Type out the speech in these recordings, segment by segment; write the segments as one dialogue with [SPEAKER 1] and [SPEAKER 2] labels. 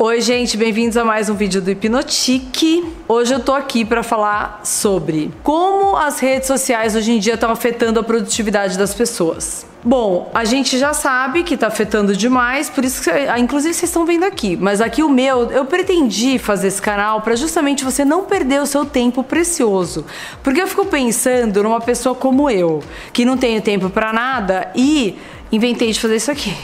[SPEAKER 1] Oi, gente, bem-vindos a mais um vídeo do Hipnotique. Hoje eu tô aqui para falar sobre como as redes sociais hoje em dia estão afetando a produtividade das pessoas. Bom, a gente já sabe que tá afetando demais, por isso que, ah, inclusive, vocês estão vendo aqui. Mas aqui o meu, eu pretendi fazer esse canal para justamente você não perder o seu tempo precioso. Porque eu fico pensando numa pessoa como eu, que não tenho tempo para nada e inventei de fazer isso aqui.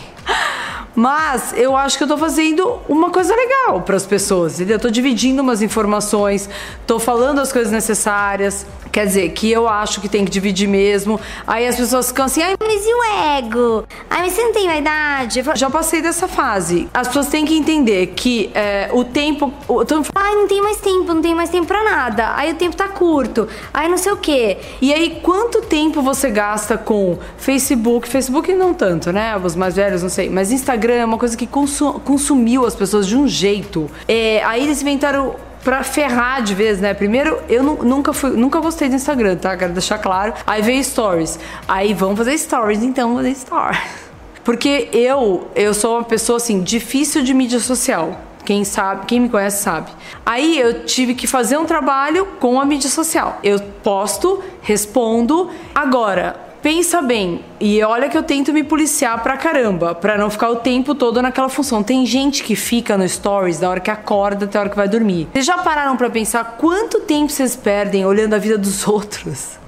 [SPEAKER 1] Mas eu acho que eu tô fazendo uma coisa legal para as pessoas, entendeu? Eu tô dividindo umas informações, tô falando as coisas necessárias. Quer dizer, que eu acho que tem que dividir mesmo. Aí as pessoas ficam assim, ai,
[SPEAKER 2] mas e o ego? Ai, mas você não tem vaidade?
[SPEAKER 1] Já passei dessa fase. As pessoas têm que entender que é, o tempo. O,
[SPEAKER 2] tô... Ai, não tem mais tempo, não tem mais tempo pra nada. Aí o tempo tá curto. Aí não sei o quê.
[SPEAKER 1] E aí, quanto tempo você gasta com Facebook? Facebook não tanto, né? Os mais velhos, não sei. Mas Instagram é uma coisa que consumiu as pessoas de um jeito. É, aí eles inventaram pra ferrar de vez, né? Primeiro, eu nunca fui, nunca gostei do Instagram, tá? Quero deixar claro. Aí veio stories. Aí vamos fazer stories, então fazer stories. Porque eu, eu sou uma pessoa assim, difícil de mídia social. Quem sabe, quem me conhece sabe. Aí eu tive que fazer um trabalho com a mídia social. Eu posto, respondo. Agora, pensa bem, e olha que eu tento me policiar pra caramba, pra não ficar o tempo todo naquela função. Tem gente que fica no stories da hora que acorda até a hora que vai dormir. Vocês já pararam pra pensar quanto tempo vocês perdem olhando a vida dos outros?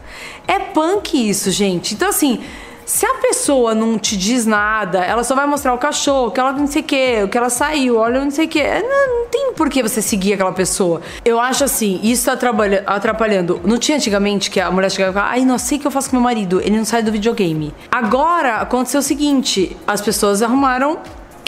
[SPEAKER 1] É punk isso, gente. Então, assim, se a pessoa não te diz nada, ela só vai mostrar o cachorro, que ela não sei o que, que ela saiu, olha não sei o que. É, não, não, tem por que você seguir aquela pessoa. Eu acho assim, isso tá atrapalhando. Não tinha antigamente que a mulher chegava e falava, ai, não sei o que eu faço com meu marido, ele não sai do videogame. Agora aconteceu o seguinte: as pessoas arrumaram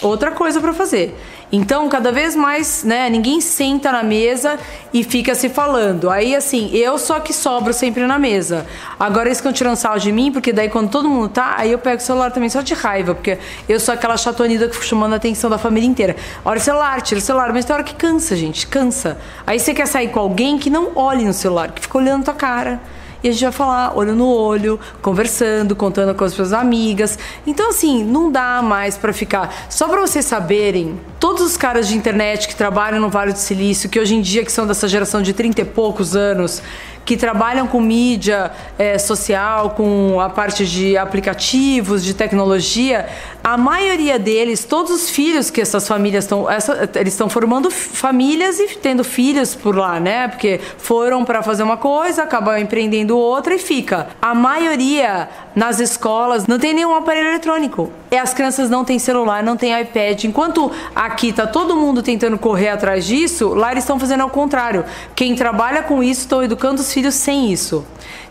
[SPEAKER 1] outra coisa para fazer. Então, cada vez mais, né, ninguém senta na mesa e fica se falando. Aí, assim, eu só que sobro sempre na mesa. Agora eles ficam tirando sal de mim, porque daí quando todo mundo tá, aí eu pego o celular também só de raiva, porque eu sou aquela chatonida que fica chamando a atenção da família inteira. Olha o celular, tira o celular, mas tem hora que cansa, gente, cansa. Aí você quer sair com alguém que não olhe no celular, que fica olhando tua cara e a gente vai falar olho no olho, conversando, contando com as suas amigas. Então, assim, não dá mais para ficar. Só para vocês saberem, todos os caras de internet que trabalham no Vale do Silício, que hoje em dia que são dessa geração de 30 e poucos anos, que trabalham com mídia é, social, com a parte de aplicativos, de tecnologia, a maioria deles, todos os filhos que essas famílias estão, eles estão formando famílias e tendo filhos por lá, né? Porque foram para fazer uma coisa, acabam empreendendo outra e fica. A maioria nas escolas não tem nenhum aparelho eletrônico. E as crianças não têm celular, não têm iPad. Enquanto aqui tá todo mundo tentando correr atrás disso, lá eles estão fazendo ao contrário. Quem trabalha com isso estão educando os filhos sem isso.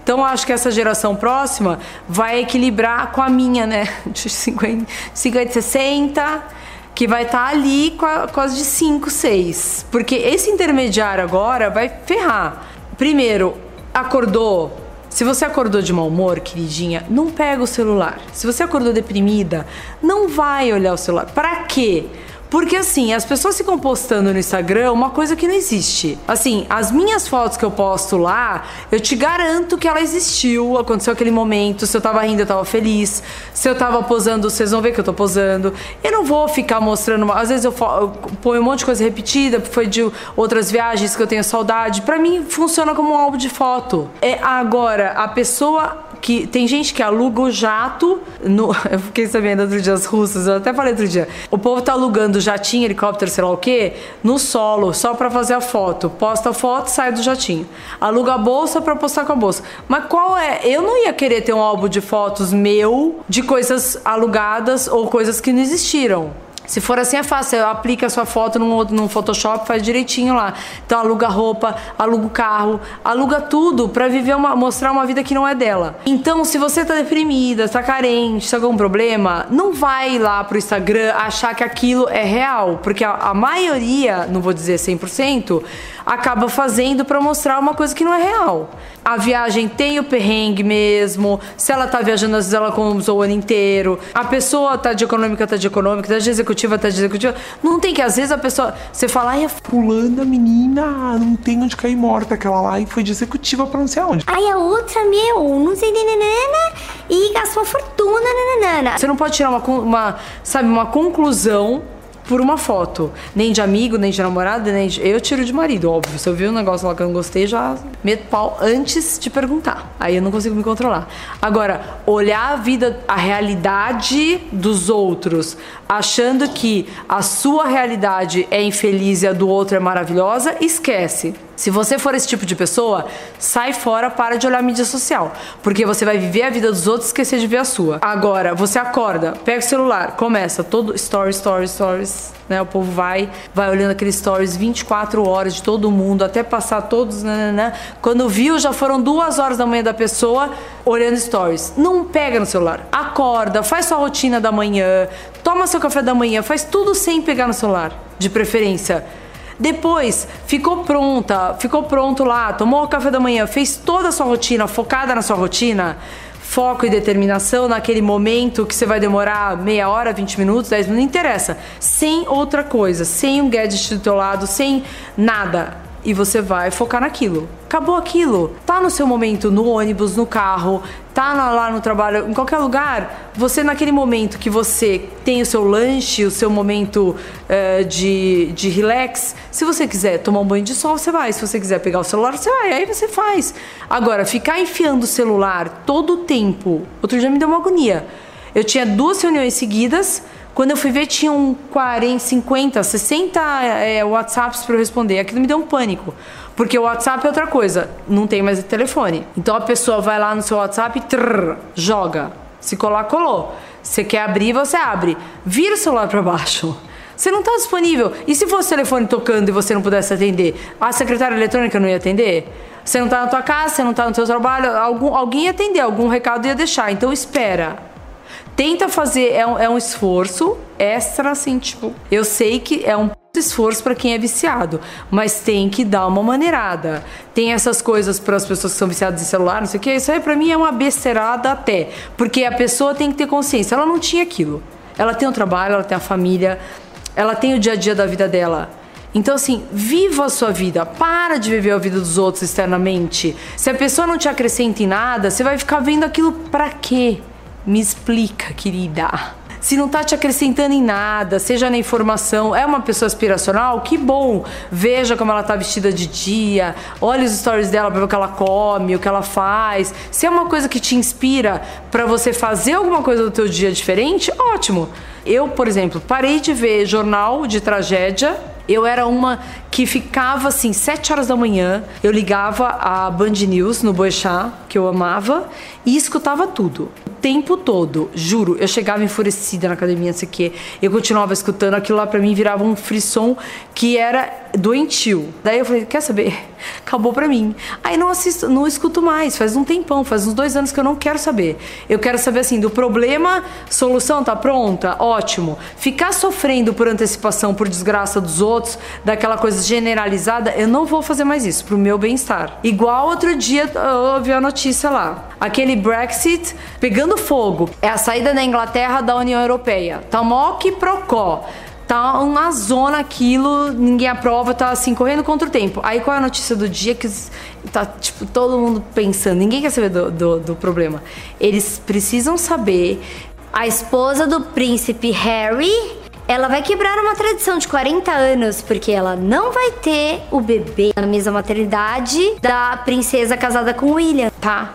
[SPEAKER 1] Então, acho que essa geração próxima vai equilibrar com a minha, né? De 50, 50 60, que vai estar tá ali as de 5, 6. Porque esse intermediário agora vai ferrar. Primeiro, acordou. Se você acordou de mau humor, queridinha, não pega o celular. Se você acordou deprimida, não vai olhar o celular. Para quê? Porque assim, as pessoas ficam postando no Instagram uma coisa que não existe. Assim, as minhas fotos que eu posto lá, eu te garanto que ela existiu, aconteceu aquele momento, se eu tava rindo, eu tava feliz. Se eu tava posando, vocês vão ver que eu tô posando. Eu não vou ficar mostrando, às vezes eu, eu ponho um monte de coisa repetida, foi de outras viagens que eu tenho saudade. Para mim funciona como um álbum de foto. É agora a pessoa que tem gente que aluga o jato. No, eu fiquei sabendo outro dia as russas, eu até falei outro dia. O povo tá alugando jatinho, helicóptero, sei lá o quê, no solo, só para fazer a foto. Posta a foto, sai do jatinho. Aluga a bolsa para postar com a bolsa. Mas qual é? Eu não ia querer ter um álbum de fotos meu de coisas alugadas ou coisas que não existiram. Se for assim é fácil, aplica a sua foto num, num Photoshop, faz direitinho lá. Então aluga roupa, aluga o carro, aluga tudo para viver uma, mostrar uma vida que não é dela. Então, se você tá deprimida, tá carente, se algum problema, não vai lá pro Instagram achar que aquilo é real, porque a, a maioria, não vou dizer 100%, acaba fazendo para mostrar uma coisa que não é real. A viagem tem o perrengue mesmo, se ela tá viajando, às vezes ela usou o ano inteiro. A pessoa tá de econômica, tá de econômica, tá de executiva, tá de executiva. Não tem que, às vezes, a pessoa. Você fala, ai, a fulana, menina, não tem onde cair morta. Aquela lá e foi de executiva pra não sei aonde.
[SPEAKER 2] Ai, a outra, meu, não sei, nanana, e gastou fortuna, nanana.
[SPEAKER 1] Você não pode tirar uma, uma, sabe, uma conclusão por uma foto. Nem de amigo, nem de namorado, nem de... Eu tiro de marido, óbvio. Se eu vi um negócio lá que eu não gostei, já meto pau antes de perguntar. Aí eu não consigo me controlar. Agora, olhar a vida, a realidade dos outros, achando que a sua realidade é infeliz e a do outro é maravilhosa, esquece. Se você for esse tipo de pessoa, sai fora, para de olhar mídia social. Porque você vai viver a vida dos outros e esquecer de ver a sua. Agora, você acorda, pega o celular, começa todo stories, stories, stories, né? O povo vai, vai olhando aqueles stories 24 horas de todo mundo, até passar todos, né, né, né. Quando viu, já foram duas horas da manhã da pessoa olhando stories. Não pega no celular. Acorda, faz sua rotina da manhã, toma seu café da manhã, faz tudo sem pegar no celular, de preferência. Depois, ficou pronta, ficou pronto lá, tomou o café da manhã, fez toda a sua rotina, focada na sua rotina, foco e determinação naquele momento que você vai demorar meia hora, 20 minutos, 10 minutos, não interessa. Sem outra coisa, sem um gadget do teu lado, sem nada e você vai focar naquilo. Acabou aquilo. Tá no seu momento no ônibus, no carro, tá lá no trabalho, em qualquer lugar. Você, naquele momento que você tem o seu lanche, o seu momento uh, de, de relax, se você quiser tomar um banho de sol, você vai. Se você quiser pegar o celular, você vai. Aí você faz. Agora, ficar enfiando o celular todo o tempo. Outro dia me deu uma agonia. Eu tinha duas reuniões seguidas quando eu fui ver, tinham 40, 50, 60 é, WhatsApps para eu responder. Aquilo me deu um pânico. Porque o WhatsApp é outra coisa, não tem mais telefone. Então a pessoa vai lá no seu WhatsApp e joga. Se colar, colou. Você quer abrir, você abre. Vira o celular para baixo. Você não está disponível. E se fosse o telefone tocando e você não pudesse atender? A secretária eletrônica não ia atender? Você não está na tua casa, você não está no seu trabalho, algum, alguém ia atender, algum recado ia deixar. Então espera tenta fazer, é um, é um esforço extra, assim, tipo, eu sei que é um esforço para quem é viciado, mas tem que dar uma maneirada. Tem essas coisas para as pessoas que são viciadas em celular, não sei o que, isso aí para mim é uma besteirada até, porque a pessoa tem que ter consciência, ela não tinha aquilo. Ela tem o trabalho, ela tem a família, ela tem o dia a dia da vida dela. Então, assim, viva a sua vida. Para de viver a vida dos outros externamente. Se a pessoa não te acrescenta em nada, você vai ficar vendo aquilo para quê? Me explica, querida. Se não tá te acrescentando em nada, seja na informação, é uma pessoa aspiracional, que bom. Veja como ela tá vestida de dia, olhe os stories dela para ver o que ela come, o que ela faz. Se é uma coisa que te inspira para você fazer alguma coisa do teu dia diferente, ótimo. Eu, por exemplo, parei de ver jornal de tragédia eu era uma que ficava assim, sete horas da manhã, eu ligava a Band News no Boechat, que eu amava, e escutava tudo tempo todo, juro. Eu chegava enfurecida na academia, não sei o quê. Eu continuava escutando aquilo lá para mim virava um frisson que era doentio. Daí eu falei, quer saber? Acabou pra mim. Aí não assisto, não escuto mais. Faz um tempão, faz uns dois anos que eu não quero saber. Eu quero saber assim, do problema, solução tá pronta? Ótimo. Ficar sofrendo por antecipação, por desgraça dos outros, daquela coisa generalizada, eu não vou fazer mais isso, pro meu bem-estar. Igual outro dia eu vi a notícia lá. Aquele Brexit pegando fogo. É a saída da Inglaterra da União Europeia. Tá mó que procó tá uma zona aquilo, ninguém aprova, tá assim, correndo contra o tempo. Aí qual é a notícia do dia que tá, tipo, todo mundo pensando, ninguém quer saber do, do, do problema. Eles precisam saber.
[SPEAKER 2] A esposa do príncipe Harry ela vai quebrar uma tradição de 40 anos, porque ela não vai ter o bebê na mesma maternidade da princesa casada com William, tá?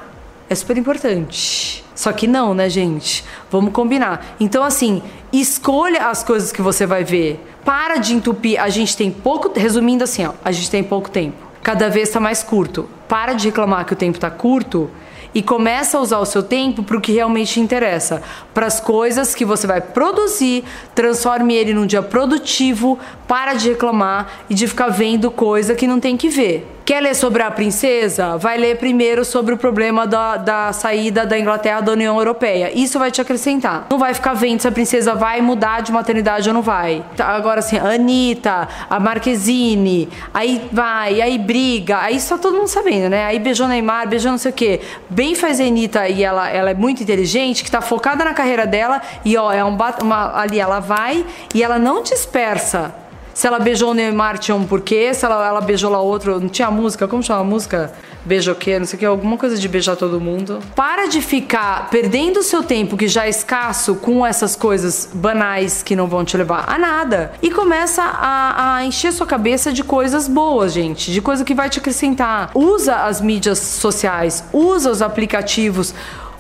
[SPEAKER 1] É super importante. Só que não, né, gente? Vamos combinar. Então, assim, escolha as coisas que você vai ver. Para de entupir. A gente tem pouco. Resumindo assim, ó, a gente tem pouco tempo. Cada vez está mais curto. Para de reclamar que o tempo está curto e começa a usar o seu tempo para o que realmente interessa, para as coisas que você vai produzir, transforme ele num dia produtivo, para de reclamar e de ficar vendo coisa que não tem que ver. Quer ler sobre a princesa? Vai ler primeiro sobre o problema da, da saída da Inglaterra da União Europeia. Isso vai te acrescentar. Não vai ficar vendo se a princesa vai mudar de maternidade ou não vai. Tá, agora, assim, a Anitta, a Marquezine, aí vai, aí briga, aí só todo mundo sabendo, né? Aí beijou Neymar, beijou não sei o quê. Bem faz a Anitta e ela, ela é muito inteligente, que tá focada na carreira dela e, ó, é um, uma, ali ela vai e ela não dispersa se ela beijou o Neymar tinha um porquê, se ela, ela beijou lá outro, não tinha música, como chama a música? beijoqueira, não sei o que, alguma coisa de beijar todo mundo. Para de ficar perdendo o seu tempo, que já é escasso, com essas coisas banais que não vão te levar a nada. E começa a, a encher sua cabeça de coisas boas, gente, de coisa que vai te acrescentar. Usa as mídias sociais, usa os aplicativos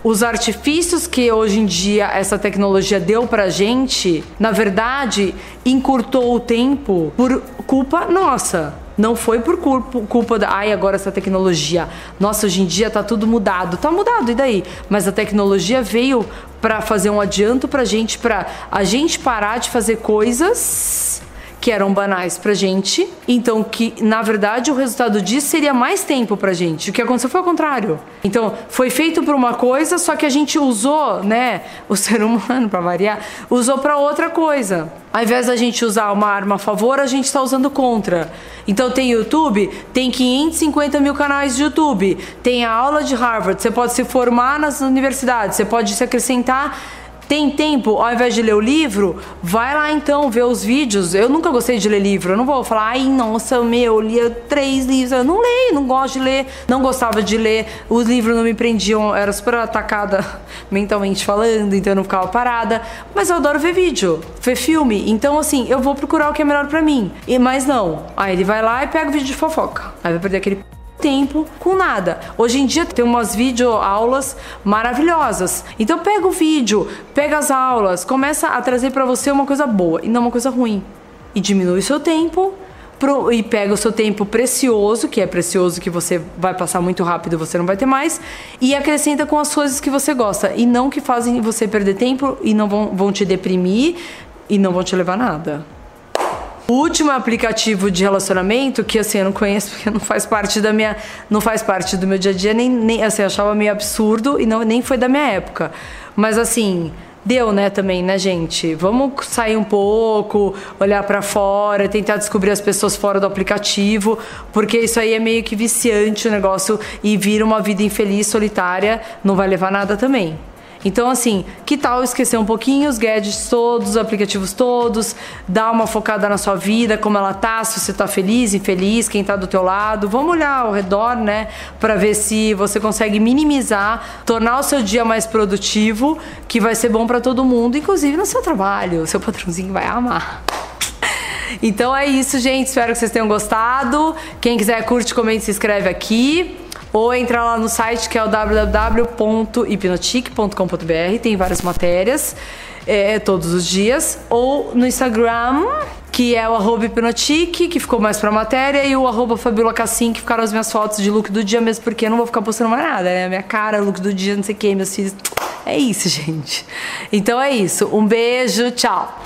[SPEAKER 1] os artifícios que hoje em dia essa tecnologia deu pra gente, na verdade, encurtou o tempo por culpa nossa. Não foi por culpa, culpa da. Ai, agora essa tecnologia. Nossa, hoje em dia tá tudo mudado. Tá mudado, e daí? Mas a tecnologia veio para fazer um adianto pra gente, pra a gente parar de fazer coisas que eram banais pra gente. Então, que na verdade o resultado disso seria mais tempo pra gente. O que aconteceu foi o contrário. Então, foi feito por uma coisa, só que a gente usou, né, o ser humano, para variar, usou para outra coisa. Ao invés da gente usar uma arma a favor, a gente está usando contra. Então tem YouTube, tem 550 mil canais de YouTube, tem a aula de Harvard, você pode se formar nas universidades, você pode se acrescentar tem tempo, ao invés de ler o livro, vai lá então ver os vídeos. Eu nunca gostei de ler livro. Eu não vou falar, ai, nossa, meu, eu lia três livros. Eu não leio, não gosto de ler, não gostava de ler. Os livros não me prendiam, era super atacada mentalmente falando, então eu não ficava parada. Mas eu adoro ver vídeo, ver filme. Então, assim, eu vou procurar o que é melhor para mim. E, mas não. Aí ele vai lá e pega o vídeo de fofoca. Aí vai perder aquele tempo com nada. Hoje em dia tem umas videoaulas maravilhosas. Então pega o vídeo, pega as aulas, começa a trazer para você uma coisa boa e não uma coisa ruim. E diminui o seu tempo pro, e pega o seu tempo precioso, que é precioso que você vai passar muito rápido, você não vai ter mais, e acrescenta com as coisas que você gosta e não que fazem você perder tempo e não vão, vão te deprimir e não vão te levar a nada. O último aplicativo de relacionamento, que assim, eu não conheço porque não faz parte da minha. não faz parte do meu dia a dia, nem, nem assim, eu achava meio absurdo e não, nem foi da minha época. Mas assim, deu, né, também, né, gente? Vamos sair um pouco, olhar para fora, tentar descobrir as pessoas fora do aplicativo, porque isso aí é meio que viciante o negócio e vira uma vida infeliz, solitária, não vai levar nada também. Então, assim, que tal esquecer um pouquinho os gadgets todos, os aplicativos todos, dar uma focada na sua vida, como ela tá, se você tá feliz, infeliz, quem tá do teu lado. Vamos olhar ao redor, né, para ver se você consegue minimizar, tornar o seu dia mais produtivo, que vai ser bom para todo mundo, inclusive no seu trabalho. O seu patrãozinho vai amar. Então é isso, gente. Espero que vocês tenham gostado. Quem quiser curte, comente, se inscreve aqui. Ou entra lá no site que é o www.hipnotic.com.br, tem várias matérias é, todos os dias. Ou no Instagram, que é o arroba hipnotic, que ficou mais pra matéria, e o arroba Fabiola Cassim, que ficaram as minhas fotos de look do dia mesmo, porque eu não vou ficar postando mais nada, né? Minha cara, look do dia, não sei o que, meus filhos. É isso, gente. Então é isso. Um beijo, tchau.